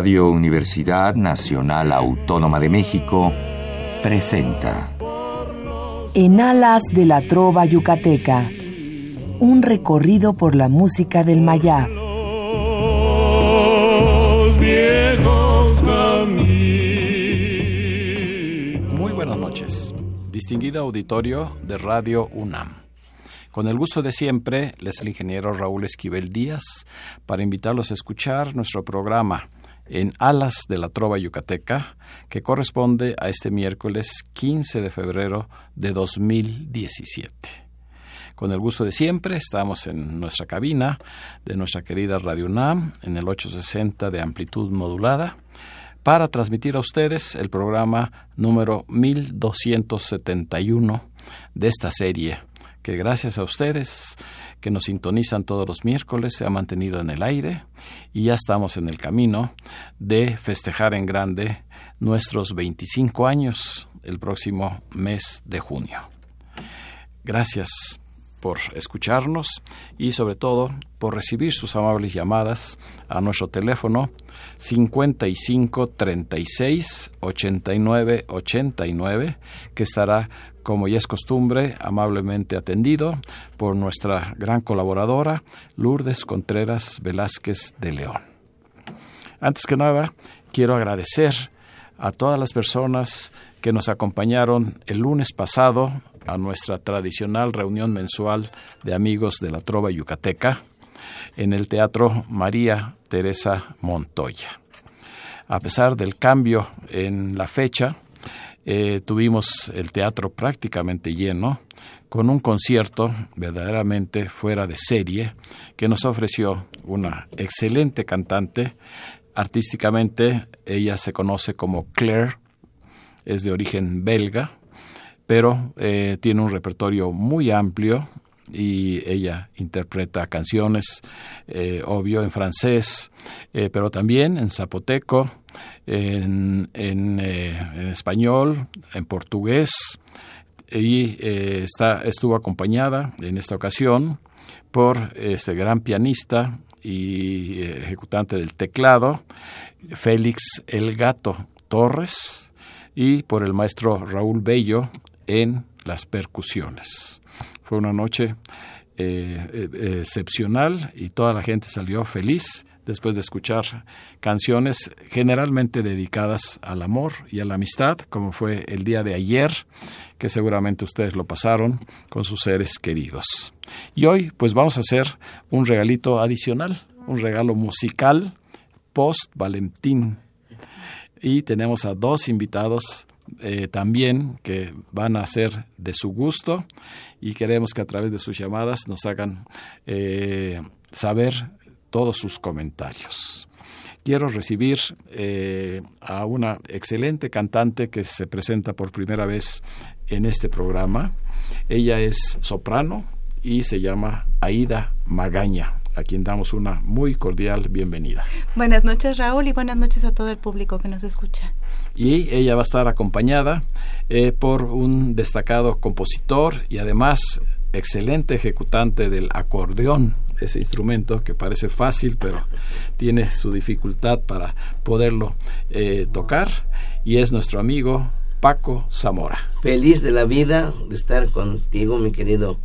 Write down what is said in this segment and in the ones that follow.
Radio Universidad Nacional Autónoma de México presenta En alas de la trova yucateca, un recorrido por la música del Mayab. Muy buenas noches, distinguido auditorio de Radio UNAM. Con el gusto de siempre, les el ingeniero Raúl Esquivel Díaz para invitarlos a escuchar nuestro programa en Alas de la Trova Yucateca, que corresponde a este miércoles 15 de febrero de 2017. Con el gusto de siempre, estamos en nuestra cabina de nuestra querida Radio UNAM, en el 860 de amplitud modulada, para transmitir a ustedes el programa número 1271 de esta serie, que gracias a ustedes que nos sintonizan todos los miércoles se ha mantenido en el aire y ya estamos en el camino de festejar en grande nuestros 25 años el próximo mes de junio. Gracias por escucharnos y sobre todo por recibir sus amables llamadas a nuestro teléfono 55 36 89 89 que estará como ya es costumbre, amablemente atendido por nuestra gran colaboradora, Lourdes Contreras Velázquez de León. Antes que nada, quiero agradecer a todas las personas que nos acompañaron el lunes pasado a nuestra tradicional reunión mensual de amigos de la Trova Yucateca en el Teatro María Teresa Montoya. A pesar del cambio en la fecha, eh, tuvimos el teatro prácticamente lleno, con un concierto verdaderamente fuera de serie que nos ofreció una excelente cantante. Artísticamente ella se conoce como Claire, es de origen belga, pero eh, tiene un repertorio muy amplio y ella interpreta canciones, eh, obvio, en francés, pero también en zapoteco, en, eh, en, español, en portugués. Y eh, está, estuvo acompañada en esta ocasión por este gran pianista y eh, ejecutante del teclado, Félix El Gato Torres, y por el maestro Raúl Bello en las percusiones. Fue una noche excepcional y toda la gente salió feliz después de escuchar canciones generalmente dedicadas al amor y a la amistad, como fue el día de ayer, que seguramente ustedes lo pasaron con sus seres queridos. Y hoy pues vamos a hacer un regalito adicional, un regalo musical post Valentín. Y tenemos a dos invitados eh, también que van a ser de su gusto y queremos que a través de sus llamadas nos hagan eh, saber todos sus comentarios. Quiero recibir eh, a una excelente cantante que se presenta por primera vez en este programa. Ella es soprano y se llama Aida Magaña a quien damos una muy cordial bienvenida. Buenas noches Raúl y buenas noches a todo el público que nos escucha. Y ella va a estar acompañada eh, por un destacado compositor y además excelente ejecutante del acordeón ese instrumento que parece fácil, pero tiene su dificultad para poderlo eh, tocar, y es nuestro amigo Paco Zamora. Feliz de la vida de estar contigo, mi querido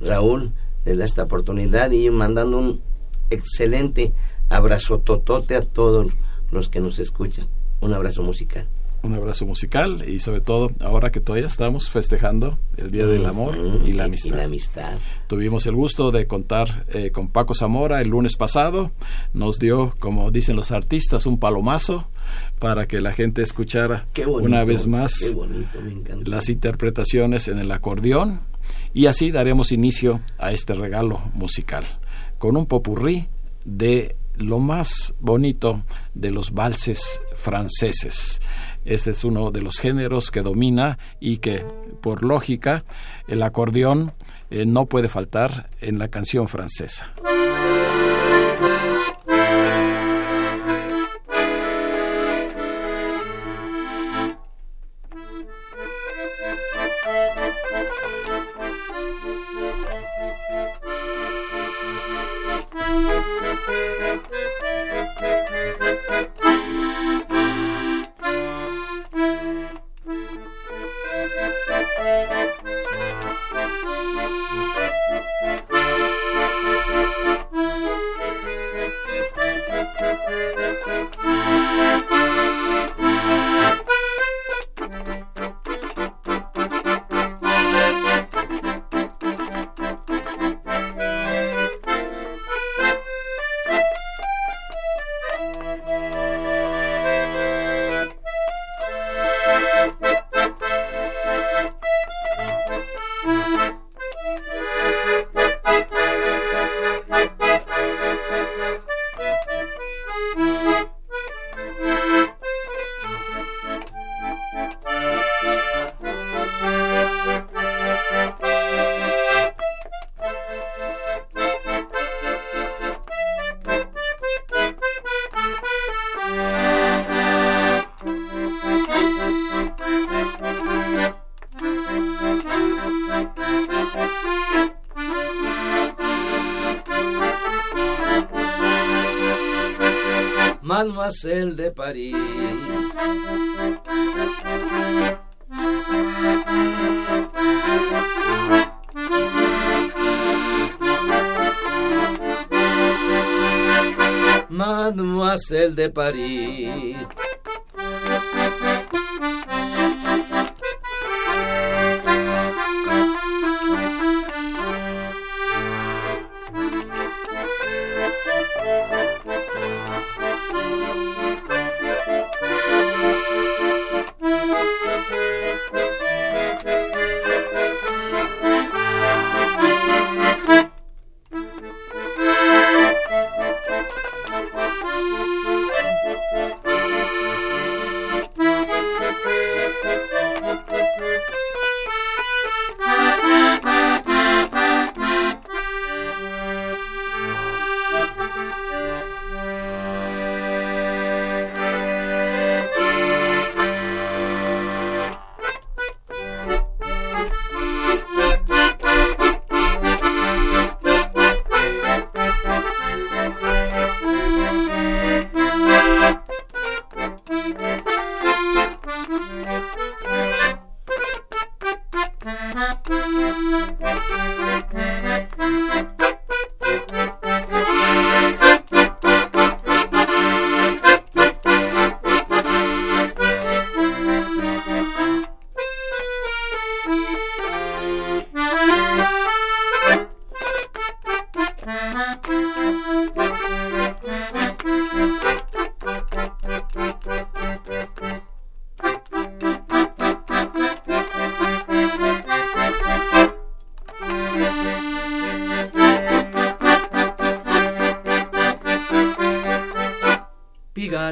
Raúl, de esta oportunidad y mandando un excelente abrazo totote a todos los que nos escuchan. Un abrazo musical un abrazo musical y sobre todo ahora que todavía estamos festejando el Día del Amor y, la amistad. Tuvimos el gusto de contar eh, con Paco Zamora el lunes pasado. Nos dio, como dicen los artistas, un palomazo para que la gente escuchara una vez más las interpretaciones en el acordeón y así daremos inicio a este regalo musical con un popurrí de lo más bonito de los valses franceses. Este es uno de los géneros que domina y que, por lógica, el acordeón eh, no puede faltar en la canción francesa. Mademoiselle de París.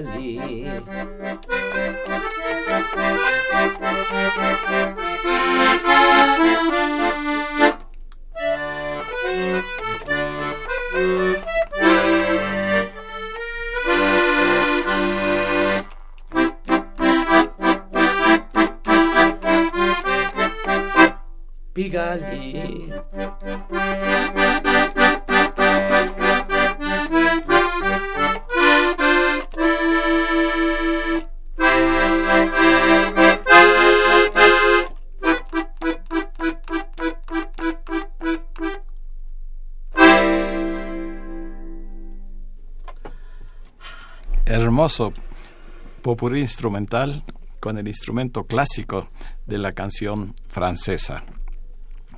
salir. Hermoso popurrí instrumental con el instrumento clásico de la canción francesa.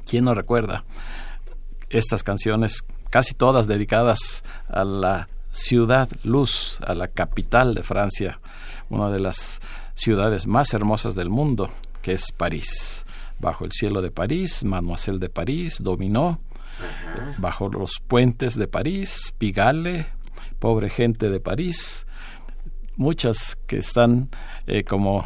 ¿Quién no recuerda estas canciones, casi todas dedicadas a la ciudad luz, a la capital de Francia, una de las ciudades más hermosas del mundo, que es París? Bajo el cielo de París, Mademoiselle de París, Dominó, bajo los puentes de París, Pigalle, pobre gente de París, muchas que están, eh, como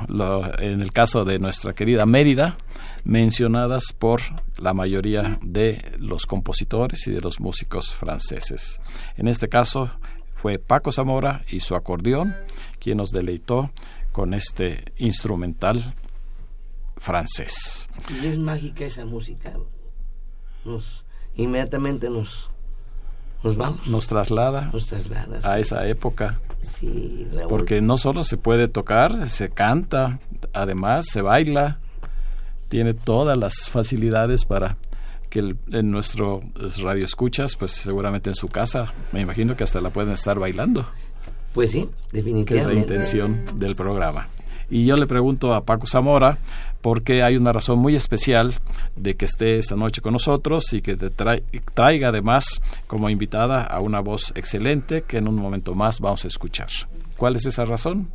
en el caso de nuestra querida Mérida, mencionadas por la mayoría de los compositores y de los músicos franceses. En este caso fue Paco Zamora y su acordeón quien nos deleitó con este instrumental francés. Y es mágica esa música. Nos inmediatamente nos nos vamos. Nos traslada, nos traslada a esa época. Sí, Porque no solo se puede tocar, se canta, además se baila, tiene todas las facilidades para que en nuestro radio escuchas, pues seguramente en su casa, me imagino que hasta la pueden estar bailando. Pues sí, definitivamente. Que es la intención del programa. Y yo le pregunto a Paco Zamora, porque hay una razón muy especial de que esté esta noche con nosotros y que te traiga además como invitada a una voz excelente que en un momento más vamos a escuchar. ¿Cuál es esa razón?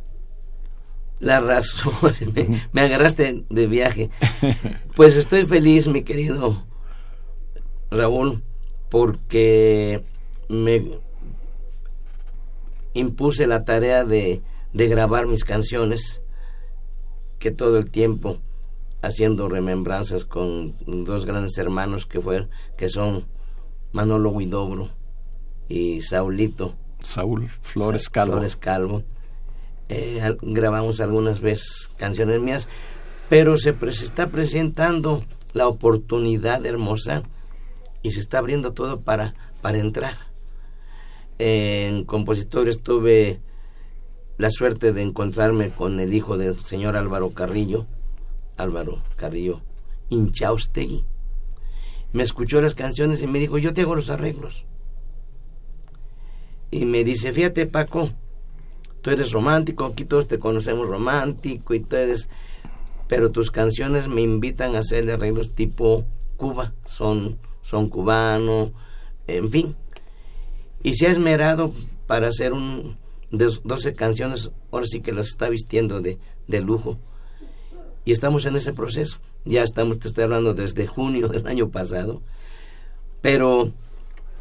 La razón, me, me agarraste de viaje. Pues estoy feliz, mi querido Raúl, porque me impuse la tarea de, de grabar mis canciones que todo el tiempo haciendo remembranzas con dos grandes hermanos que fueron que son Manolo Huidobro y Saulito. Saúl Flores Calvo. Flores Calvo. Eh, grabamos algunas veces canciones mías pero se, se está presentando la oportunidad hermosa y se está abriendo todo para para entrar. En compositores tuve la suerte de encontrarme con el hijo del señor Álvaro Carrillo, Álvaro Carrillo Inchaustegui. Me escuchó las canciones y me dijo, yo te hago los arreglos. Y me dice, fíjate Paco, tú eres romántico, aquí todos te conocemos romántico y tú eres... Pero tus canciones me invitan a hacer arreglos tipo Cuba, son, son cubano, en fin. Y se ha esmerado para hacer un, 12 canciones, ahora sí que las está vistiendo de, de lujo. Y estamos en ese proceso. Ya estamos, te estoy hablando desde junio del año pasado. Pero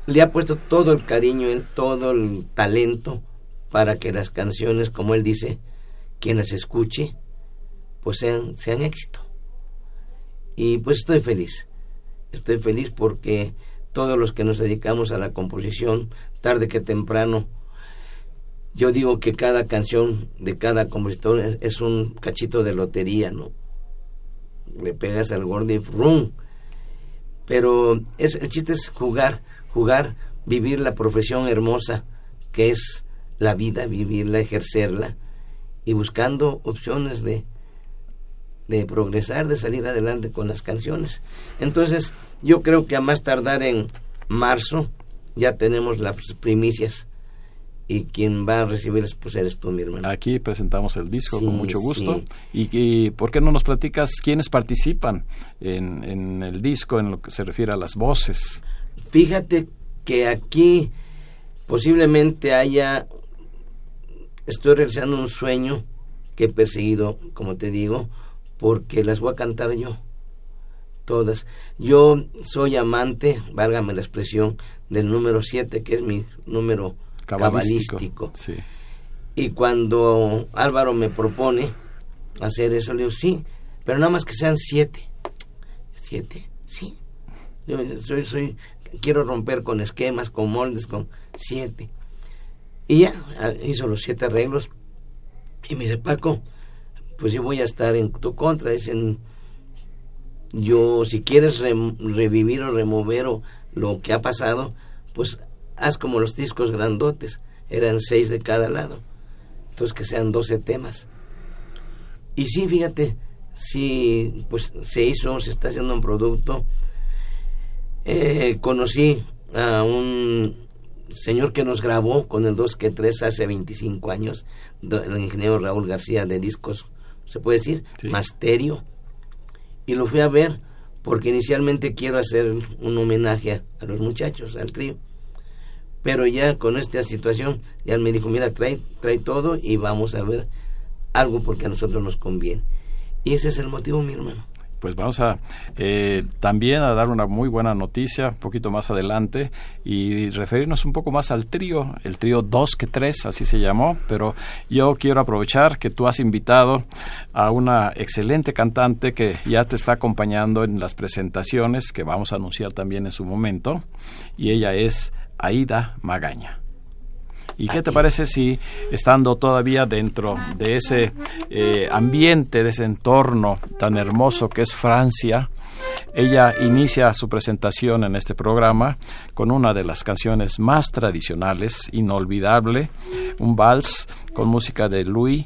le ha puesto todo el cariño, todo el talento para que las canciones, como él dice, quien las escuche, pues sean, sean éxito. Y pues estoy feliz. Estoy feliz porque todos los que nos dedicamos a la composición, tarde que temprano, yo digo que cada canción de cada compositor es, un cachito de lotería, ¿no? Le pegas al gordo y ¡rum! Pero es, el chiste es jugar, jugar, vivir la profesión hermosa que es la vida, vivirla, ejercerla y buscando opciones de, de progresar, de salir adelante con las canciones. Entonces, yo creo que a más tardar en marzo ya tenemos las primicias y quien va a recibir pues eres tú, mi hermano. Aquí presentamos el disco con mucho gusto. Y, por qué no nos platicas quiénes participan en, en, el disco en lo que se refiere a las voces? Fíjate que aquí posiblemente haya, estoy realizando un sueño que he perseguido, como te digo, porque las voy a cantar yo, todas. Yo soy amante, válgame la expresión, del número 7, que es mi número cabalístico. Y cuando Álvaro me propone hacer eso, le digo, sí, pero nada más que sean siete. Siete, sí. Yo soy, soy, quiero romper con esquemas, con moldes, con siete. Y ya, hizo los siete arreglos. Y me dice, Paco, pues yo voy a estar en tu contra. Dicen, yo, si quieres revivir o remover o lo que ha pasado, pues haz como los discos grandotes, eran seis de cada lado, entonces que sean doce temas. Y sí, fíjate, sí, pues se hizo, se está haciendo un producto. Eh, conocí a un señor que nos grabó con el 2 que 3 hace 25 años, el ingeniero Raúl García de discos, se puede decir, Masterio. Y lo fui a ver porque inicialmente quiero hacer un homenaje a los muchachos, al trío pero ya con esta situación, ya me dijo, mira, trae, trae todo y vamos a ver algo porque a nosotros nos conviene. Y ese es el motivo, mi hermano. Pues vamos a eh, también a dar una muy buena noticia un poquito más adelante y referirnos un poco más al trío, el trío 2 que 3, así se llamó, pero yo quiero aprovechar que tú has invitado a una excelente cantante que ya te está acompañando en las presentaciones que vamos a anunciar también en su momento y ella es Aida Magaña. ¿Y qué te parece si, estando todavía dentro de ese eh, ambiente, de ese entorno tan hermoso que es Francia, ella inicia su presentación en este programa con una de las canciones más tradicionales, inolvidable, un vals con música de Louis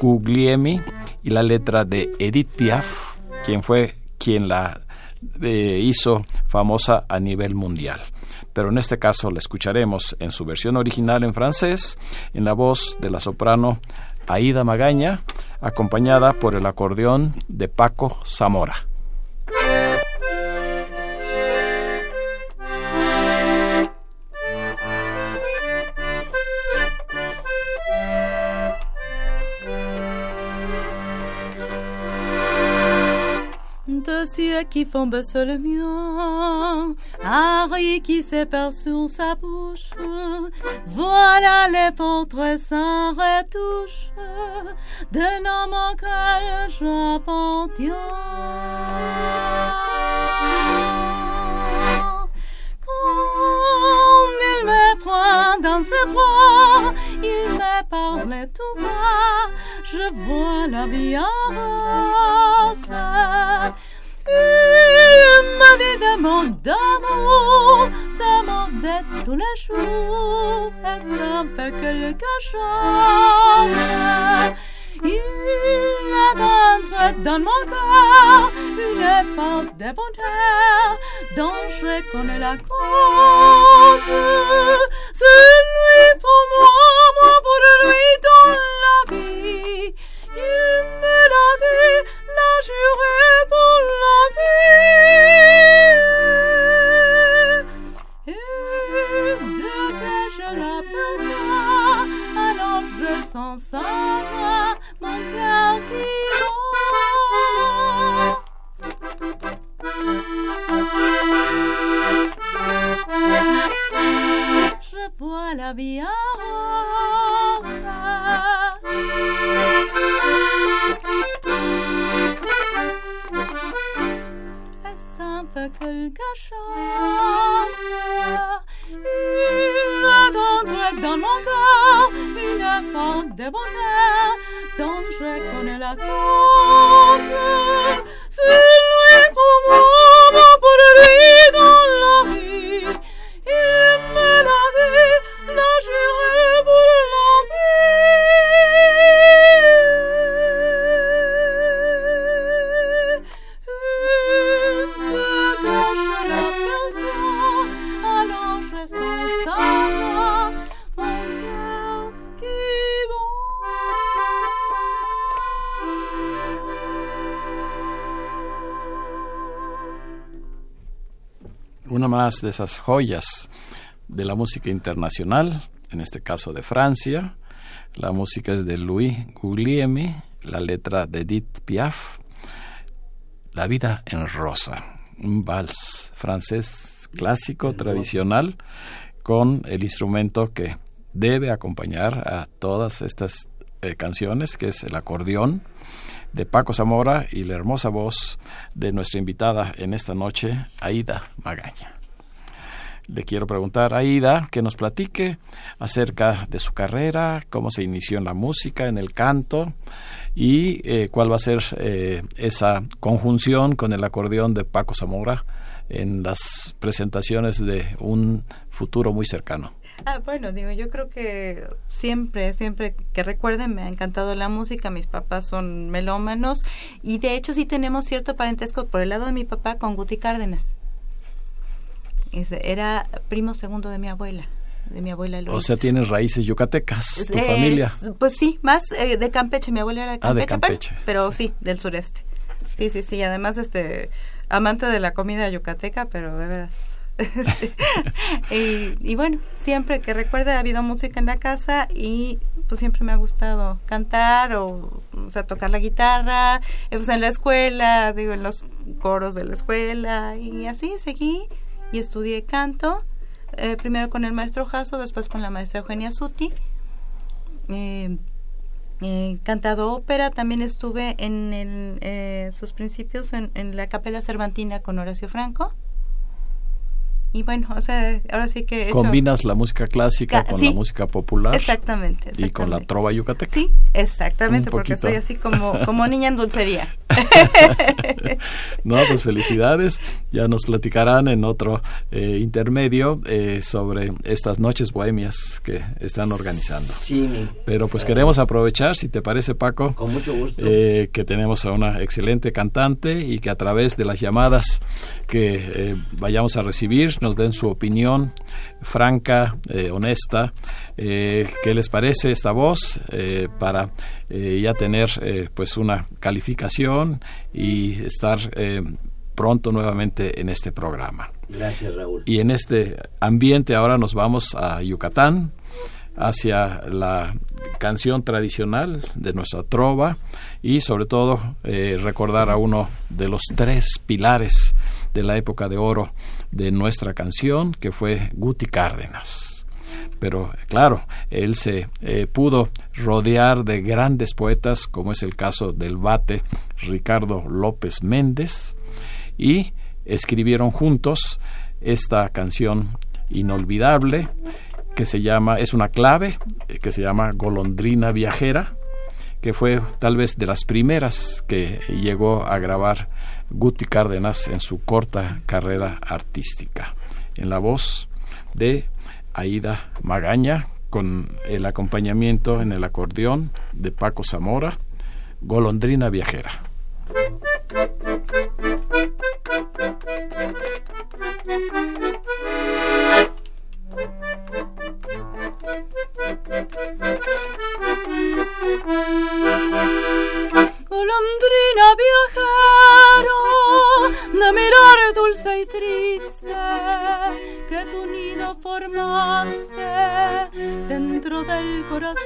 Guglielmi y la letra de Edith Piaf, quien fue quien la eh, hizo famosa a nivel mundial pero en este caso la escucharemos en su versión original en francés, en la voz de la soprano Aida Magaña, acompañada por el acordeón de Paco Zamora. Qui font baisser le mien, Harry qui s'épère sur sa bouche, voilà les portraits sans retouche d'un homme auquel j'appartiens. Quand il me prend dans ses bras, il me parle tout bas, je vois la vie en. Il m'a dit d'amour, d'amour, d'amour tous les jours, ça me fait quelque chose. Il est dans mon cœur une porte de bonheur dont je connais la cause. C'est lui pour moi, moi pour lui dans la vie. Il me l'a dit, juré pour la vie. Et dès que je l'aperçois, alors je sens voix, mon cœur qui. Je vois la vie de esas joyas de la música internacional, en este caso de Francia. La música es de Louis Guglielmi, la letra de Edith Piaf. La vida en rosa, un vals francés clásico, tradicional, con el instrumento que debe acompañar a todas estas eh, canciones, que es el acordeón de Paco Zamora y la hermosa voz de nuestra invitada en esta noche, Aida Magaña. Le quiero preguntar a Aida que nos platique acerca de su carrera, cómo se inició en la música, en el canto y eh, cuál va a ser eh, esa conjunción con el acordeón de Paco Zamora en las presentaciones de un futuro muy cercano. Ah, bueno, digo, yo creo que siempre, siempre que recuerden, me ha encantado la música, mis papás son melómanos y de hecho sí tenemos cierto parentesco por el lado de mi papá con Guti Cárdenas. Era primo segundo de mi abuela, de mi abuela Luisa. O sea, tienes raíces yucatecas, tu Es- familia. Pues sí, más eh, de Campeche, mi abuela era de Ah, de Campeche, pero- sí, del sureste. Sí, sí, sí, además este amante de la comida yucateca, pero de veras. y, y bueno, siempre que recuerde ha habido música en la casa y pues siempre me ha gustado cantar o, o sea, tocar la guitarra, eh, pues en la escuela, digo, en los coros de la escuela y así seguí y estudié canto, eh, primero con el maestro Jasso, después con la maestra Eugenia Suti. Eh, eh, cantado ópera, también estuve en el, eh, sus principios en, en la Capela Cervantina con Horacio Franco. Y bueno, o sea, ahora sí que... he hecho- Combinas la música clásica Ca- con sí. la música popular Exactamente, y con la trova yucateca. Sí, exactamente, Un porque poquito. soy así como, como niña en dulcería. No, pues felicidades. Ya nos platicarán en otro eh, intermedio eh, sobre estas noches bohemias que están organizando. Sí, mi- Pero pues queremos aprovechar, si te parece Paco, con mucho gusto. eh, que tenemos a una excelente cantante y que a través de las llamadas que eh, vayamos a recibir nos den su opinión franca, eh, honesta. Eh, ¿Qué les parece esta voz eh, para eh, ya tener pues una calificación y estar pronto nuevamente en este programa? Gracias, Raúl. Y en este ambiente ahora nos vamos a Yucatán, hacia la canción tradicional de nuestra trova y sobre todo eh, recordar a uno de los tres pilares de la época de oro de nuestra canción, que fue Guti Cárdenas. Pero claro, él se eh, pudo rodear de grandes poetas, como es el caso del bate Ricardo López Méndez, y escribieron juntos esta canción inolvidable que se llama, es una clave, eh, que se llama Golondrina Viajera, que fue tal vez de las primeras que llegó a grabar Guti Cárdenas en su corta carrera artística, en la voz de Aida Magaña, con el acompañamiento en el acordeón de Paco Zamora, Golondrina Viajera. Golondrina viajero, de mirar dulce y triste, que tu nido formaste dentro del corazón.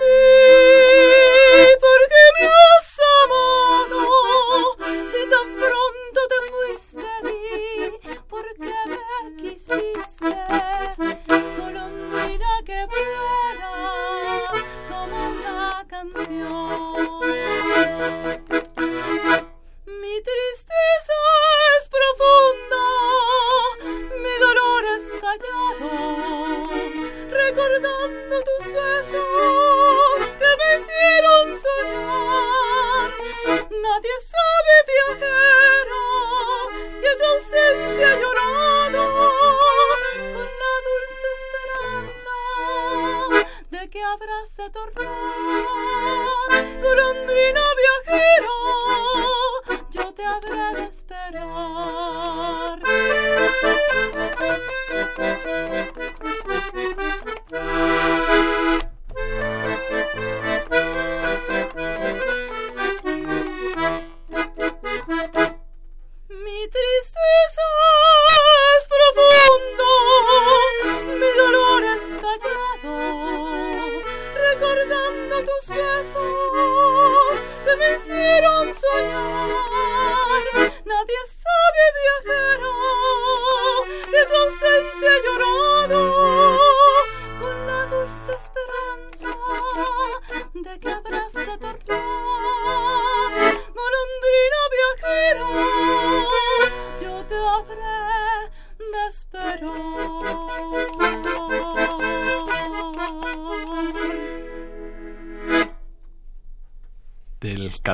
Di, ¿por qué me has amado? Si tan pronto te fuiste, di, ¿por qué me quisiste? Golondrina que vuela como una canción. Mi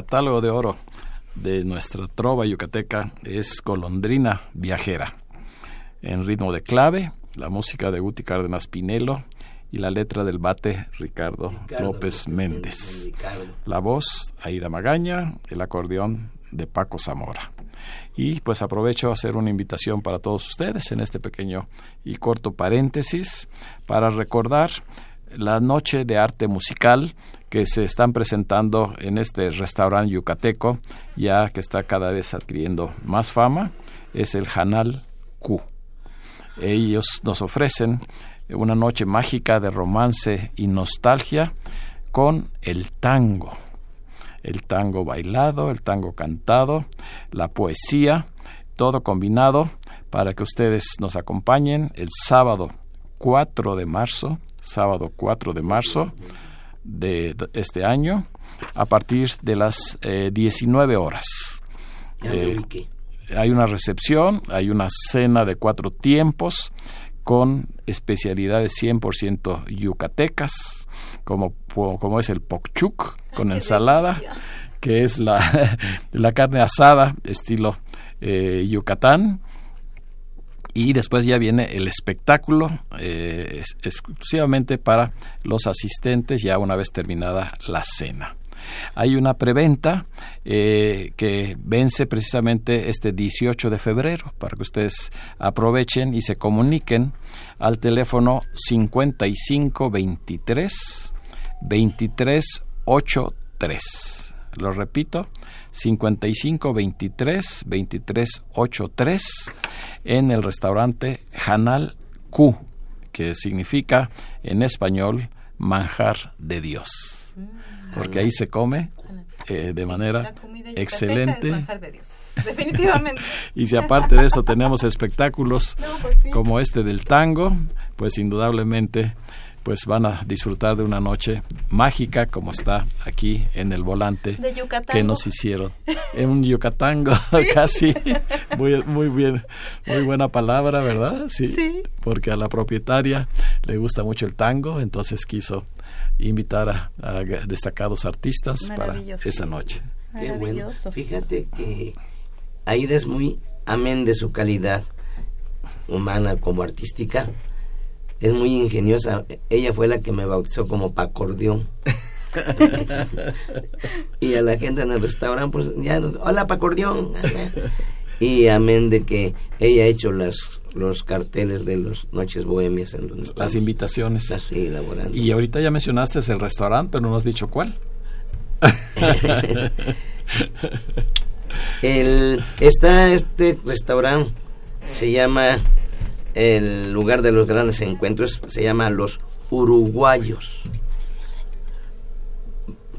catálogo de oro de nuestra trova yucateca es Golondrina Viajera. En ritmo de clave, la música de Guti Cárdenas Pinelo y la letra del bate Ricardo, Ricardo López Méndez. Ricardo. La voz, Aida Magaña, el acordeón de Paco Zamora. Y pues aprovecho a hacer una invitación para todos ustedes en este pequeño y corto paréntesis para recordar la noche de arte musical que se están presentando en este restaurante yucateco, ya que está cada vez adquiriendo más fama, es el Hanal Q. Ellos nos ofrecen una noche mágica de romance y nostalgia con el tango. El tango bailado, el tango cantado, la poesía, todo combinado para que ustedes nos acompañen el sábado 4 de marzo, sábado 4 de marzo de este año, a partir de las eh, 19 horas. Eh, hay una recepción, hay una cena de cuatro tiempos con especialidades 100% yucatecas, como, como es el pokchuk con ensalada, que es la, la carne asada estilo eh, Yucatán. Y después ya viene el espectáculo eh, exclusivamente para los asistentes ya una vez terminada la cena. Hay una preventa eh, que vence precisamente este 18 de febrero para que ustedes aprovechen y se comuniquen al teléfono 5523 2383. Lo repito, 5523 2383 en el restaurante Hanal Q, que significa en español manjar de Dios. Porque ahí se come eh, de manera excelente. es de definitivamente. Y si aparte de eso tenemos espectáculos No, pues sí. como este del tango, pues indudablemente pues van a disfrutar de una noche mágica como está aquí en el volante De que nos hicieron. En un yucatango casi. Muy, muy bien, muy buena palabra, ¿verdad? Sí, Sí. Porque a la propietaria le gusta mucho el tango, entonces quiso invitar a, a destacados artistas para esa noche. Qué bueno. Maravilloso. Fíjate que Aida es muy amén de su calidad. humana como artística. Es muy ingeniosa. Ella fue la que me bautizó como Pacordión. y a la gente en el restaurante, pues ya, hola Pacordión. y amén de que ella ha hecho las los carteles de las noches bohemias en donde Las invitaciones. Así elaborando. Y ahorita ya mencionaste el restaurante, pero no has dicho cuál. el, está este restaurante, se llama el lugar de los grandes encuentros, se llama Los Uruguayos.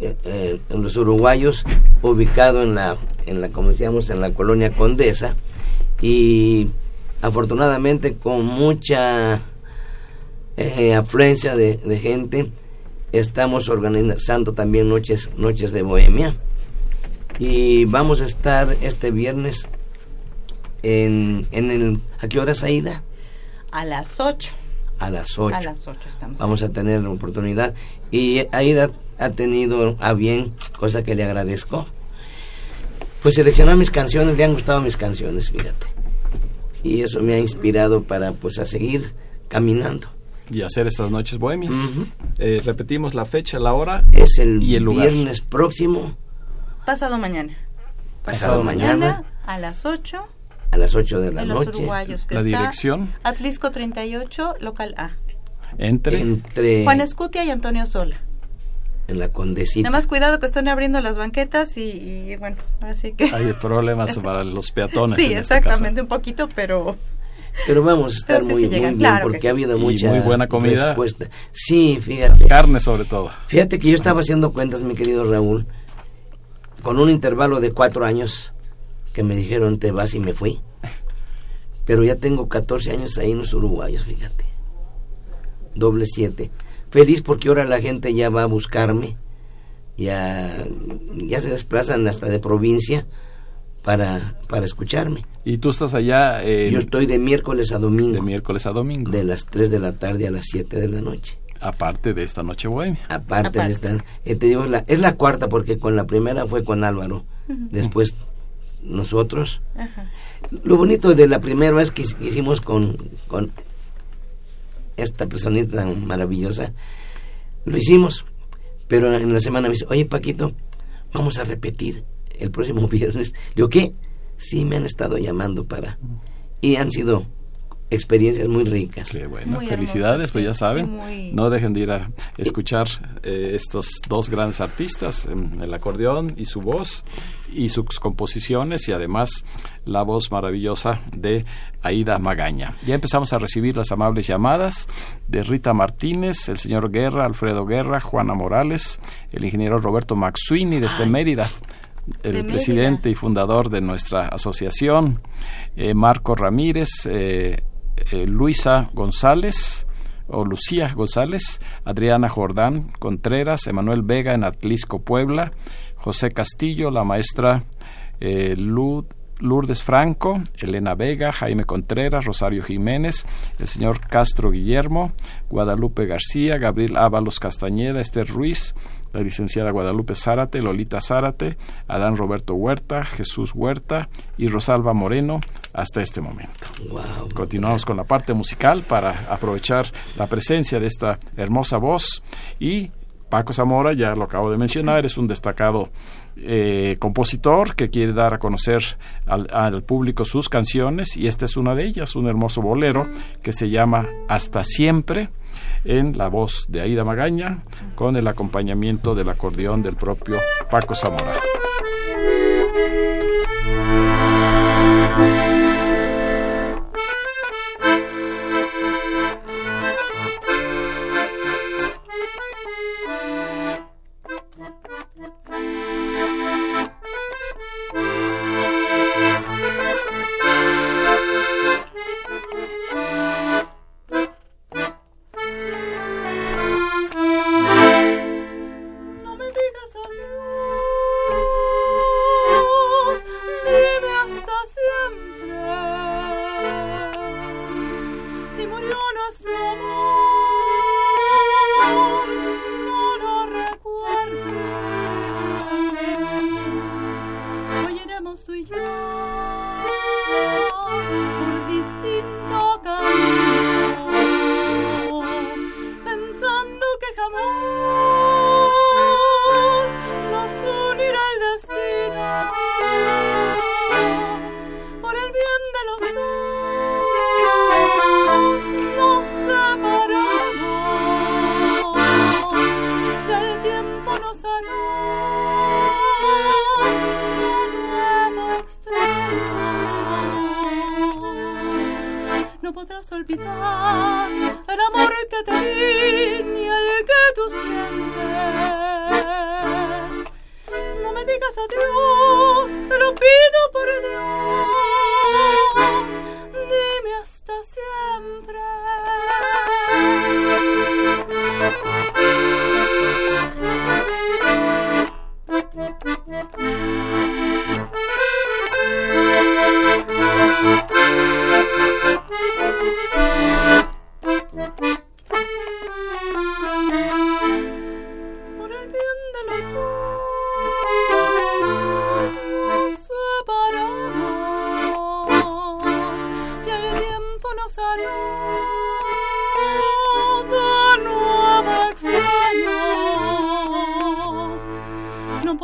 Eh, eh, los Uruguayos, ubicado en la, en la, como decíamos, en la colonia Condesa, y afortunadamente con mucha eh, afluencia de, gente, estamos organizando también noches, noches de bohemia y vamos a estar este viernes en, en el... ¿A qué hora, Aida? A las 8. A las 8. A las 8 estamos. Vamos a tener la oportunidad. Y Aida ha tenido a bien, cosa que le agradezco, pues seleccionar mis canciones, le han gustado mis canciones, fíjate. Y eso me ha inspirado para pues a seguir caminando. Y hacer estas noches bohemias. eh, repetimos la fecha, la hora Es el, y el lugar. viernes próximo, Pasado mañana. pasado mañana, a las 8 a las 8 de la en Los noche. Uruguayos. Que La está dirección Atlisco 38, local A. entre Entre Juan Escutia y Antonio Sola. en la Condesita. Nada más cuidado que están abriendo las banquetas y, y bueno, así que... hay problemas para los peatones. sí, en este exactamente, caso. un poquito, pero... Pero vamos a estar sí, muy, sí llegan, muy bien claro que porque sí. ha habido Y mucha muy buena comida. respuesta. Sí, fíjate. Carne sobre todo. Fíjate que yo estaba haciendo cuentas, mi querido Raúl, con un intervalo de cuatro años que me dijeron te vas y me fui. Pero ya tengo 14 años ahí en los uruguayos, fíjate. Doble siete. Feliz porque ahora la gente ya va a buscarme. Ya, ya se desplazan hasta de provincia para, para escucharme. Y tú estás allá en- Yo estoy de miércoles a domingo. de miércoles a domingo. de las 3 de la tarde a las 7 de la noche. Aparte de esta noche bohemia. Aparte, Aparte. de esta, eh, te digo, la- es la cuarta porque con la primera fue con Álvaro, después nosotros. Ajá. Lo bonito de la primera es que hic- hicimos con, con esta personita tan maravillosa, lo hicimos, pero en la semana me dice, oye Paquito, vamos a repetir el próximo viernes. Digo, ¿qué? Sí, me han estado llamando para... Y han sido experiencias muy ricas. Qué bueno, Muy felicidades, pues ya saben, muy- no dejen de ir a escuchar eh, estos dos grandes artistas, em, el acordeón y su voz y sus composiciones y además la voz maravillosa de Aida Magaña. Ya empezamos a recibir las amables llamadas de Rita Martínez, el señor Guerra, Alfredo Guerra, Juana Morales, el ingeniero Roberto Maxuini desde Mérida el presidente y fundador de nuestra asociación, eh, Marco Ramírez, eh, eh, Luisa González o Lucía González, Adriana Jordán Contreras, Emanuel Vega en Atlisco, Puebla, José Castillo, la maestra eh, Lourdes Franco, Elena Vega, Jaime Contreras, Rosario Jiménez, el señor Castro Guillermo, Guadalupe García, Gabriel Ábalos Castañeda, Esther Ruiz, la licenciada Guadalupe Zárate, Lolita Zárate, Adán Roberto Huerta, Jesús Huerta y Rosalba Moreno hasta este momento. Wow. Continuamos con la parte musical para aprovechar la presencia de esta hermosa voz y Paco Zamora, ya lo acabo de mencionar, es un destacado eh, compositor que quiere dar a conocer al, al público sus canciones y esta es una de ellas, un hermoso bolero que se llama Hasta siempre en la voz de Aida Magaña con el acompañamiento del acordeón del propio Paco Zamora.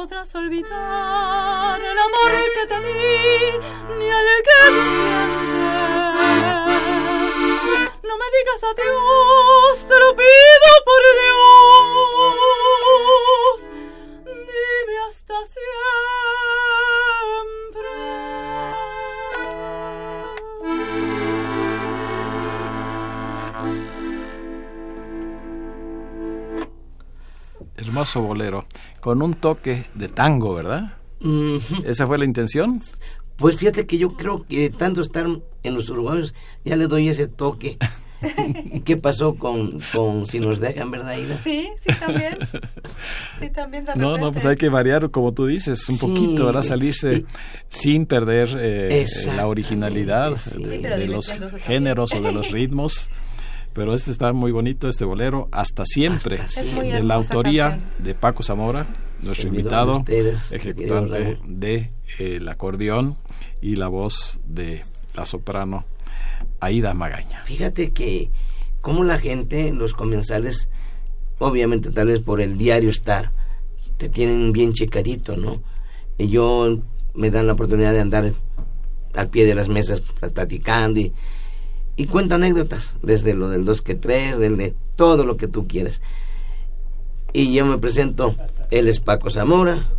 Podrás olvidar el amor que te di ni el que. No me digas adiós, te lo pido por Dios. Dime hasta siempre. Hermoso bolero, con un toque de tango, ¿verdad? ¿Esa fue la intención? Pues fíjate que yo creo que tanto estar en los uruguayos ya le doy ese toque. ¿Qué pasó con, con si nos dejan, verdad, Aida? Sí, sí, también. Sí, también de No, no, pues hay que variar, como tú dices, un Sí, poquito, ¿verdad? y- Salirse y- sin perder eh, la originalidad sí. de, los géneros o de los ritmos. Pero este está muy bonito, este bolero, hasta siempre, Hasta muy de la autoría canción. de Paco Zamora, nuestro Servidor invitado, ustedes, ejecutante de eh, el acordeón y la voz de la soprano Aida Magaña. Fíjate que como la gente, los comensales, obviamente tal vez por el diario estar, te tienen bien checadito, ¿no? Y yo me dan la oportunidad de andar al pie de las mesas platicando y, y cuento anécdotas, desde lo del 2 que 3, del de todo lo que tú quieras. Y yo me presento, él es Paco Zamora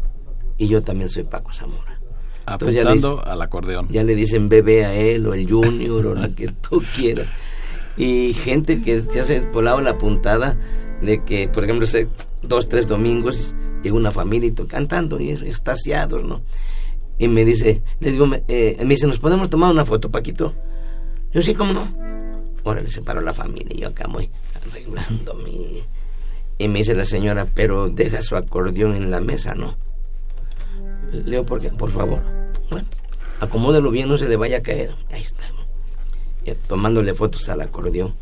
y yo también soy Paco Zamora. Ya le Apuntando al acordeón. ya le dicen bebé a él o el junior o lo que tú quieras. Y gente que se hace por lado la puntada de que, por ejemplo, hace dos, tres domingos llega una familia y to- cantando y extasiados, ¿no? Y me dice, les digo, eh, me dice, ¿nos podemos tomar una foto, Paquito? Yo sí, ¿cómo no? Órale, se paró la familia y yo acá voy arreglándome. Y me dice la señora, pero deja su acordeón en la mesa, ¿no? Le digo, ¿por qué? Por favor. Bueno, acomódelo bien, no se le vaya a caer. Ahí está. Ya tomándole fotos al acordeón.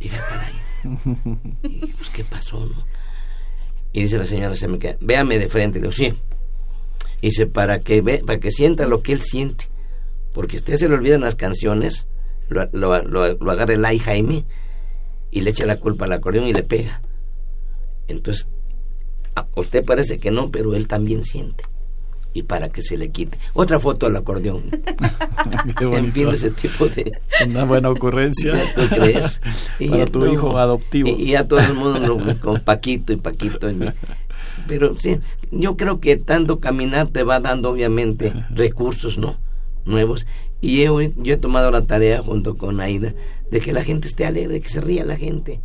Dije, caray. Y dije, pues, ¿qué pasó, no? Y dice la señora, se me queda, véame de frente. Le digo, sí. Y dice, para que, ve, para que sienta lo que él siente. Porque a usted se le olvidan las canciones, lo, lo, lo, lo agarra el ay Jaime y le echa la culpa al acordeón y le pega. Entonces, a usted parece que no, pero él también siente. Y para que se le quite. Otra foto al acordeón. Qué en fin, ese tipo de... Una buena ocurrencia. ¿Ya tú crees? Y Para tu hijo adoptivo. Y, y ya todo el mundo lo- con Paquito y Paquito. pero sí, yo creo que tanto caminar te va dando obviamente recursos, ¿no? Nuevos. Y yo, yo he tomado la tarea junto con Aida de que la gente esté alegre, de que se ría la gente.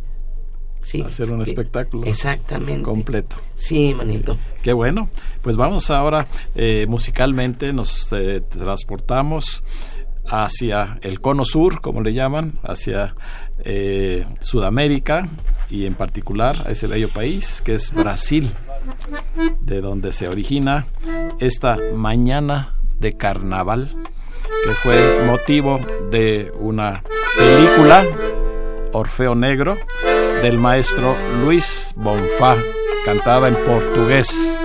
Sí. Hacer un espectáculo Exactamente. completo. Sí, manito. Qué bueno. Pues vamos ahora eh, musicalmente, nos eh, transportamos hacia el cono sur, como le llaman, hacia eh, Sudamérica y en particular a ese bello país que es Brasil, de donde se origina esta mañana de carnaval que fue motivo de una película Orfeo Negro del maestro Luis Bonfá, cantada en portugués.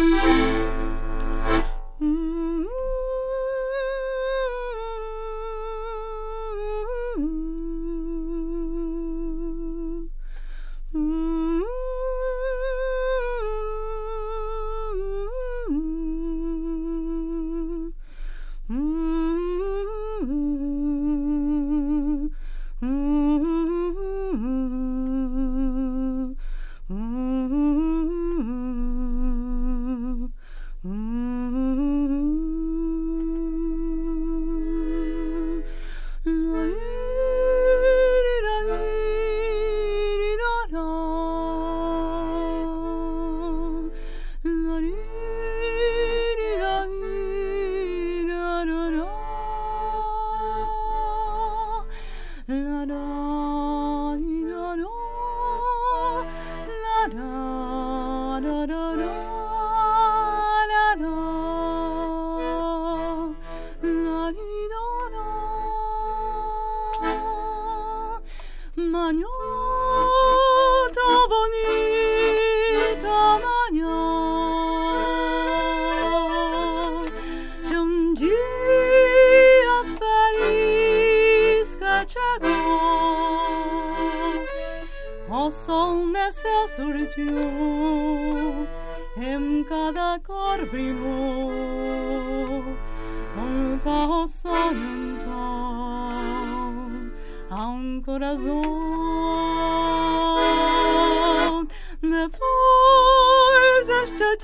Depois este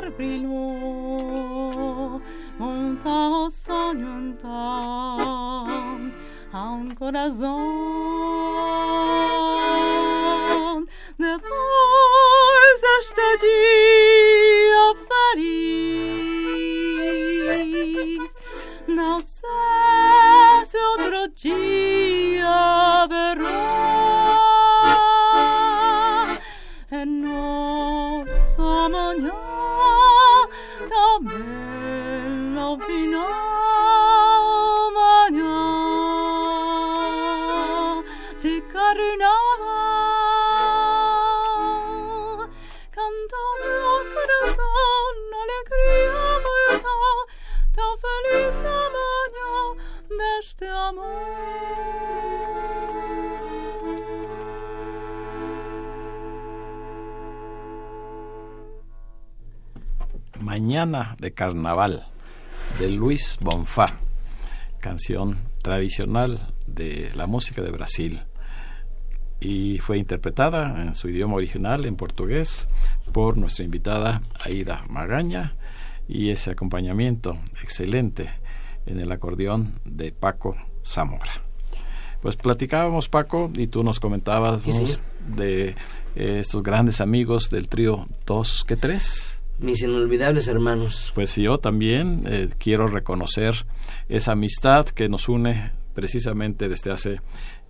cor brilló un sonho a un corazón Mañana de Carnaval de Luis Bonfá, canción tradicional de la música de Brasil y fue interpretada en su idioma original, en portugués, por nuestra invitada Aida Magaña y ese acompañamiento excelente en el acordeón de Paco Zamora. Pues platicábamos, Paco, y tú nos comentabas de eh, estos grandes amigos del trío Dos que Tres. Mis inolvidables hermanos. Pues yo también eh, quiero reconocer esa amistad que nos une precisamente desde hace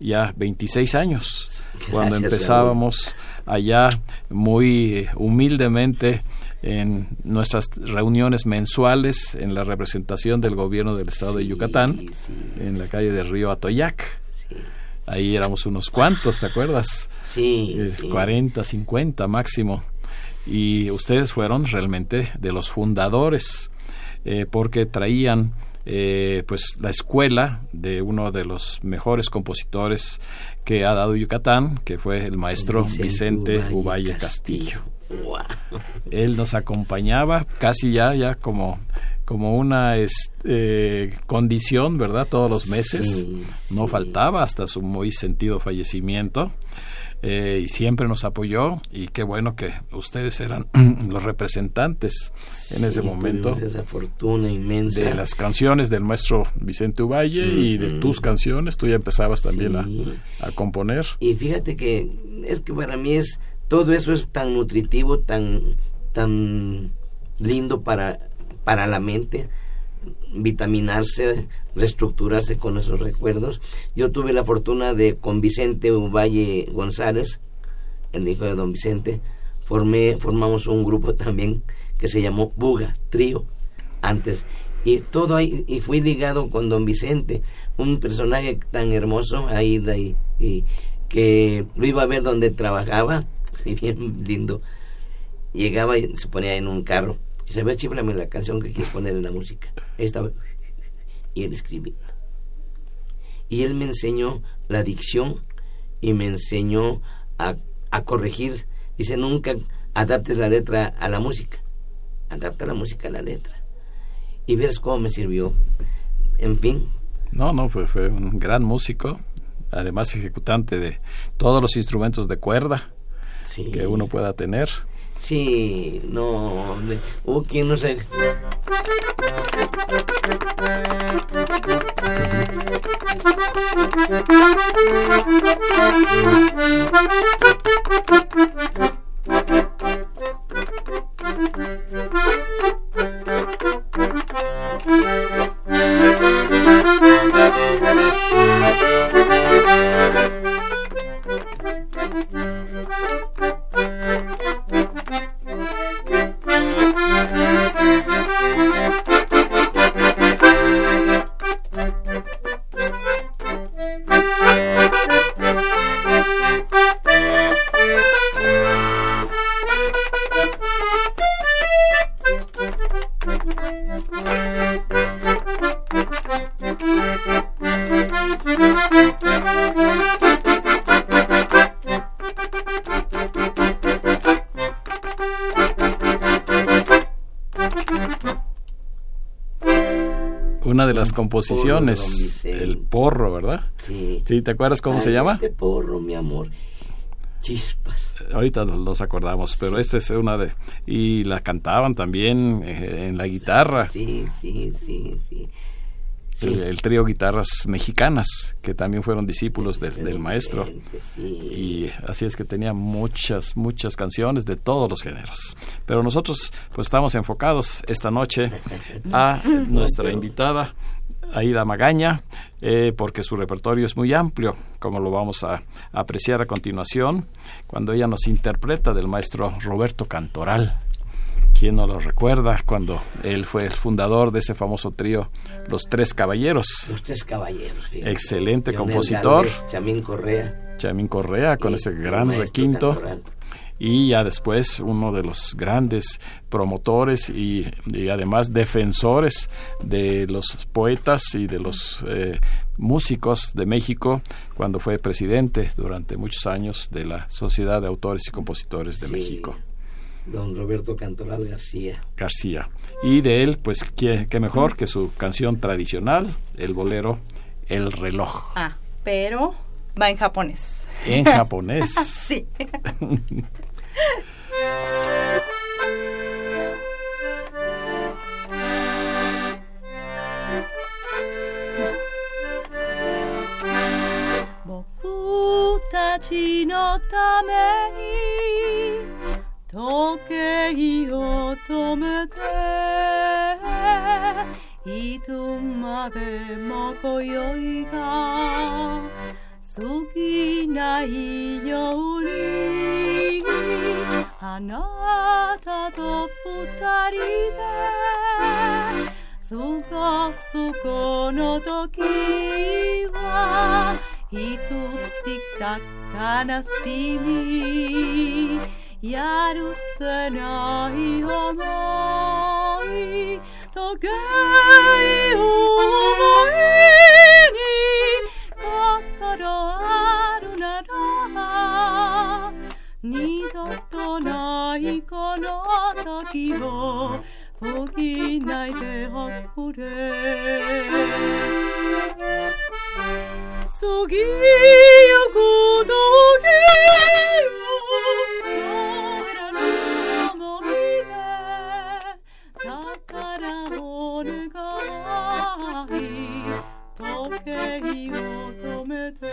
ya 26 años, cuando empezábamos allá muy humildemente en nuestras reuniones mensuales en la representación del gobierno del estado de Yucatán, en la calle del río Atoyac. Ahí éramos unos cuantos, ¿te acuerdas? Sí. 40, eh, 50 máximo. Y ustedes fueron realmente de los fundadores, eh, porque traían eh, pues la escuela de uno de los mejores compositores que ha dado Yucatán, que fue el maestro Vicente, Uvalle Castillo. Él nos acompañaba casi ya, ya como como una este, condición, ¿verdad? Todos los meses, no faltaba hasta su muy sentido fallecimiento. Eh, y siempre nos apoyó y qué bueno que ustedes eran los representantes en ese momento esa fortuna inmensa. de las canciones del maestro Vicente Uvalle y de tus canciones. Tú ya empezabas también a, a, componer. Y fíjate que es que para mí es todo eso es tan nutritivo tan tan lindo para para la mente vitaminarse, reestructurarse con esos recuerdos. Yo tuve la fortuna de con Vicente Uvalle González, el hijo de don Vicente, formé, formamos un grupo también que se llamó Buga, Trío, antes. Y todo ahí, y fui ligado con don Vicente, un personaje tan hermoso, ahí y, y que lo iba a ver donde trabajaba, y bien lindo. Llegaba y se ponía en un carro y se ve, chiflame la canción que quieres poner en la música. Esta, y él escribiendo. Y él me enseñó la dicción y me enseñó a, a corregir. Dice, nunca adaptes la letra a la música. Adapta la música a la letra. Y ves cómo me sirvió. En fin. No, no, fue, fue un gran músico, además ejecutante de todos los instrumentos de cuerda Sí. que uno pueda tener. Sí, no, hombre. Hubo quien no sé. Las composiciones, Porro, el porro, ¿verdad? Sí. Sí, ¿te acuerdas cómo se llama? Este porro, mi amor. Chispas. Ahorita nos los acordamos, pero esta es una de... Y la cantaban también eh, en la guitarra, Sí, sí, sí, sí. Sí. el, el trío Guitarras Mexicanas, que también fueron discípulos del- del maestro. Sí. Y así es que tenía muchas, muchas canciones de todos los géneros. Pero nosotros pues estamos enfocados esta noche a nuestra invitada, Aida Magaña, eh, porque su repertorio es muy amplio, como lo vamos a, a apreciar a continuación, cuando ella nos interpreta del maestro Roberto Cantoral. ¿Quién no lo recuerda cuando él fue el fundador de ese famoso trío Los Tres Caballeros? Los tres caballeros. Excelente Leonel compositor. Gálvez, Chamín Correa. Chamín Correa con y ese gran requinto Cantoral. Y ya después uno de los grandes promotores y, y además defensores de los poetas y de los eh, músicos de México cuando fue presidente durante muchos años de la Sociedad de Autores y Compositores de Sí. México. Don Roberto Cantoral García. García. Y de él, pues, qué, qué mejor que su canción tradicional, el bolero El reloj, Ah, pero va en japonés. en japonés. Sí. ちのために時計を止めていつまでも今宵が過ぎないようにあなたと二人で過ごすこの時はいつきた悲しみ。やるせない思い時計思いに心あるなら二度とないこの時を補いであれそぎよごどぎよならのもみで宝物がない時計を止めて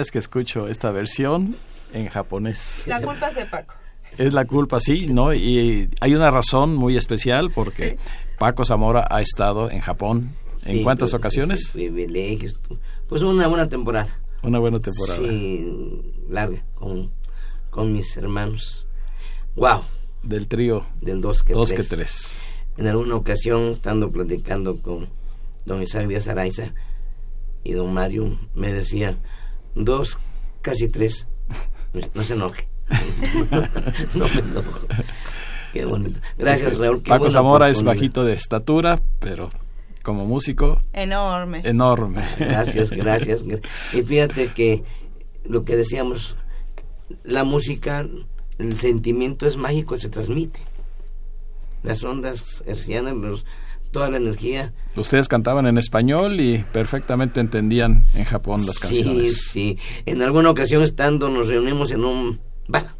vez que escucho esta versión en japonés. La culpa es de Paco. Es la culpa, sí, ¿no? Y hay una razón muy especial porque Paco Zamora ha estado en Japón. ¿En Sí, cuántas pues, ocasiones? privilegios. Pues una buena temporada. Una buena temporada. Sí, larga, con, con mis hermanos. Wow, Del trío del 2 que Dos 3. que tres. En alguna ocasión, estando platicando con don Isaac Díaz Araiza y don Mario, me decía, dos, casi tres. No se enoje. no me enojo. Qué bonito. Gracias, Raúl. qué Paco Zamora es bajito de estatura, pero como músico Enorme. enorme. Gracias, gracias. Y fíjate que lo que decíamos, la música, el sentimiento es mágico, se transmite. Las ondas hercianas, los, toda la energía. Ustedes cantaban en español y perfectamente entendían en Japón las Sí, canciones. sí. En alguna ocasión estando nos reunimos en un bar,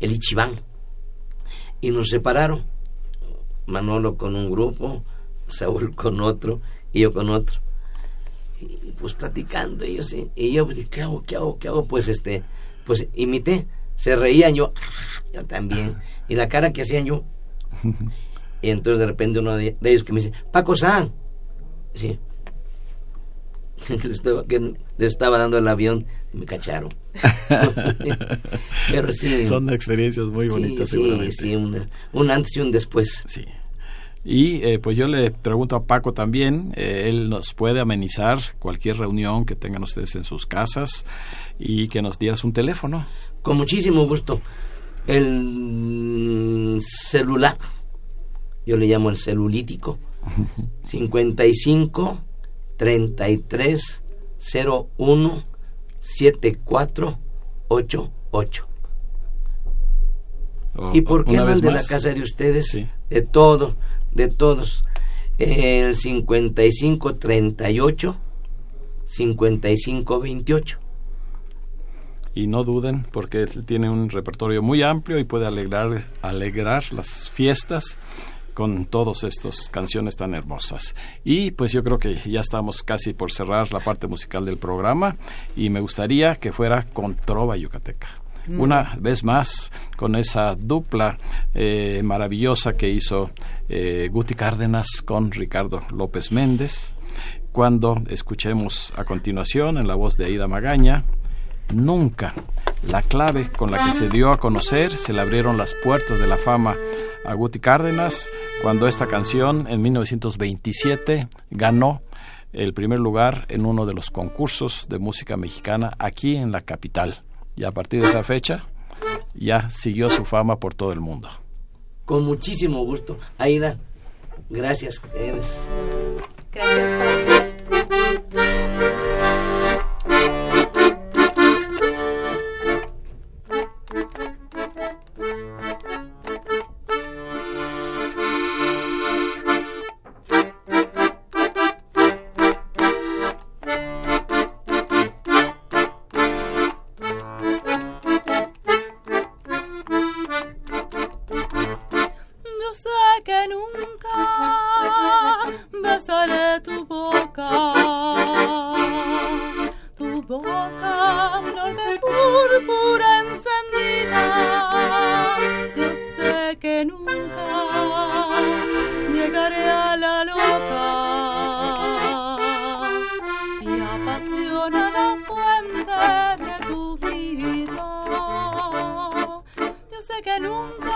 el Ichiban, y nos separaron. Manolo con un grupo, Saúl con otro y yo con otro. Y pues platicando y yo sí, y yo pues, ¿qué hago? ¿Qué hago? ¿Qué hago? Pues este, pues imité, se reían yo, yo también, y la cara que hacían yo. Y entonces de repente uno de, ellos que me dice, Paco San, sí, le estaba, que le estaba dando el avión me cacharon. Pero sí. Son experiencias muy bonitas, sí, seguramente. Sí, una- un antes y un después. Sí. Y eh, pues yo le pregunto a Paco también, eh, él nos puede amenizar cualquier reunión que tengan ustedes en sus casas y que nos dieras un teléfono. Con muchísimo gusto. El celular, yo le llamo el celulítico, 55 33 01 74 88. O- ¿Y por qué no el de la casa de ustedes? Sí. De todo, de todos. El 55 38 55 28. Y no duden porque tiene un repertorio muy amplio y puede alegrar, alegrar las fiestas con todas estas canciones tan hermosas. Y pues yo creo que ya estamos casi por cerrar la parte musical del programa y me gustaría que fuera con Trova Yucateca. Una vez más, con esa dupla eh, maravillosa que hizo eh, Guti Cárdenas con Ricardo López Méndez, cuando escuchemos a continuación en la voz de Aida Magaña, Nunca. La clave con la que se dio a conocer, se le abrieron las puertas de la fama a Guti Cárdenas cuando esta canción en 1927 ganó el primer lugar en uno de los concursos de música mexicana aquí en la capital. Y a partir de esa fecha ya siguió su fama por todo el mundo. Con muchísimo gusto. Aida, gracias. Eres Gracias. Que nunca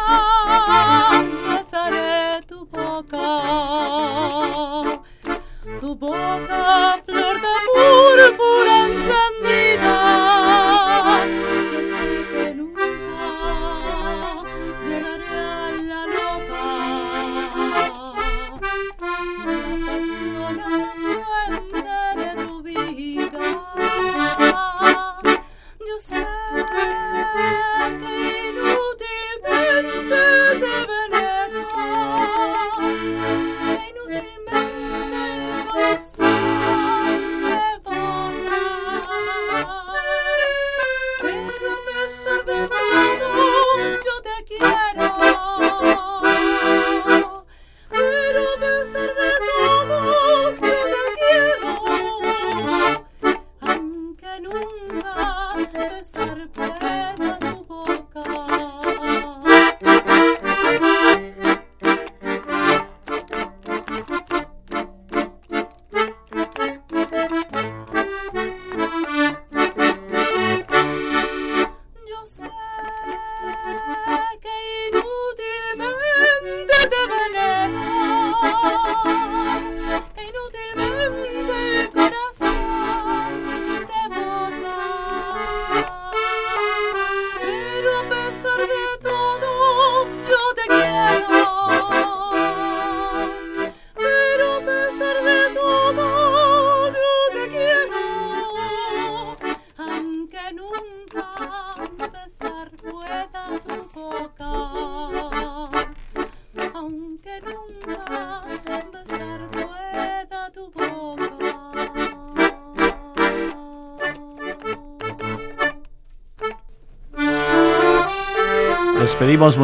despedimos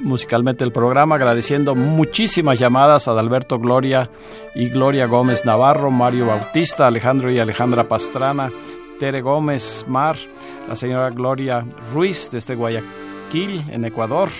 musicalmente el programa agradeciendo muchísimas llamadas a Alberto Gloria y Gloria Gómez Navarro, Mario Bautista, Alejandro y Alejandra Pastrana, Tere Gómez Mar, la señora Gloria Ruiz desde Guayaquil, en Ecuador,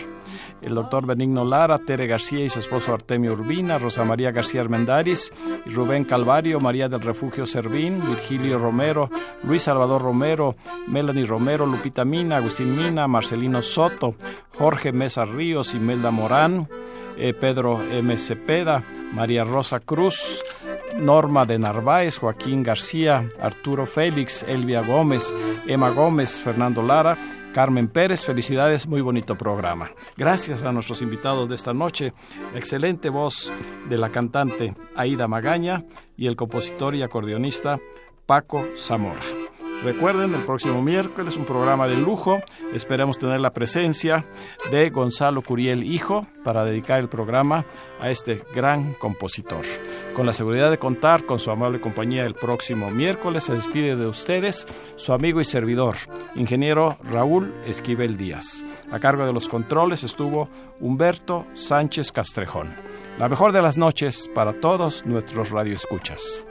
el doctor Benigno Lara, Tere García y su esposo Artemio Urbina, Rosa María García Armendáriz, Rubén Calvario, María del Refugio Servín, Virgilio Romero, Luis Salvador Romero, Melanie Romero, Lupita Mina, Agustín Mina, Marcelino Soto, Jorge Mesa Ríos, Imelda Morán, eh, Pedro M. Cepeda, María Rosa Cruz, Norma de Narváez, Joaquín García, Arturo Félix, Elvia Gómez, Emma Gómez, Fernando Lara Carmen Pérez, felicidades, muy bonito programa. Gracias a nuestros invitados de esta noche, la excelente voz de la cantante Aida Magaña y el compositor y acordeonista Paco Zamora. Recuerden, el próximo miércoles un programa de lujo. Esperamos tener la presencia de Gonzalo Curiel Hijo para dedicar el programa a este gran compositor. Con la seguridad de contar con su amable compañía el próximo miércoles, se despide de ustedes su amigo y servidor, ingeniero Raúl Esquivel Díaz. A cargo de los controles estuvo Humberto Sánchez Castrejón. La mejor de las noches para todos nuestros radioescuchas.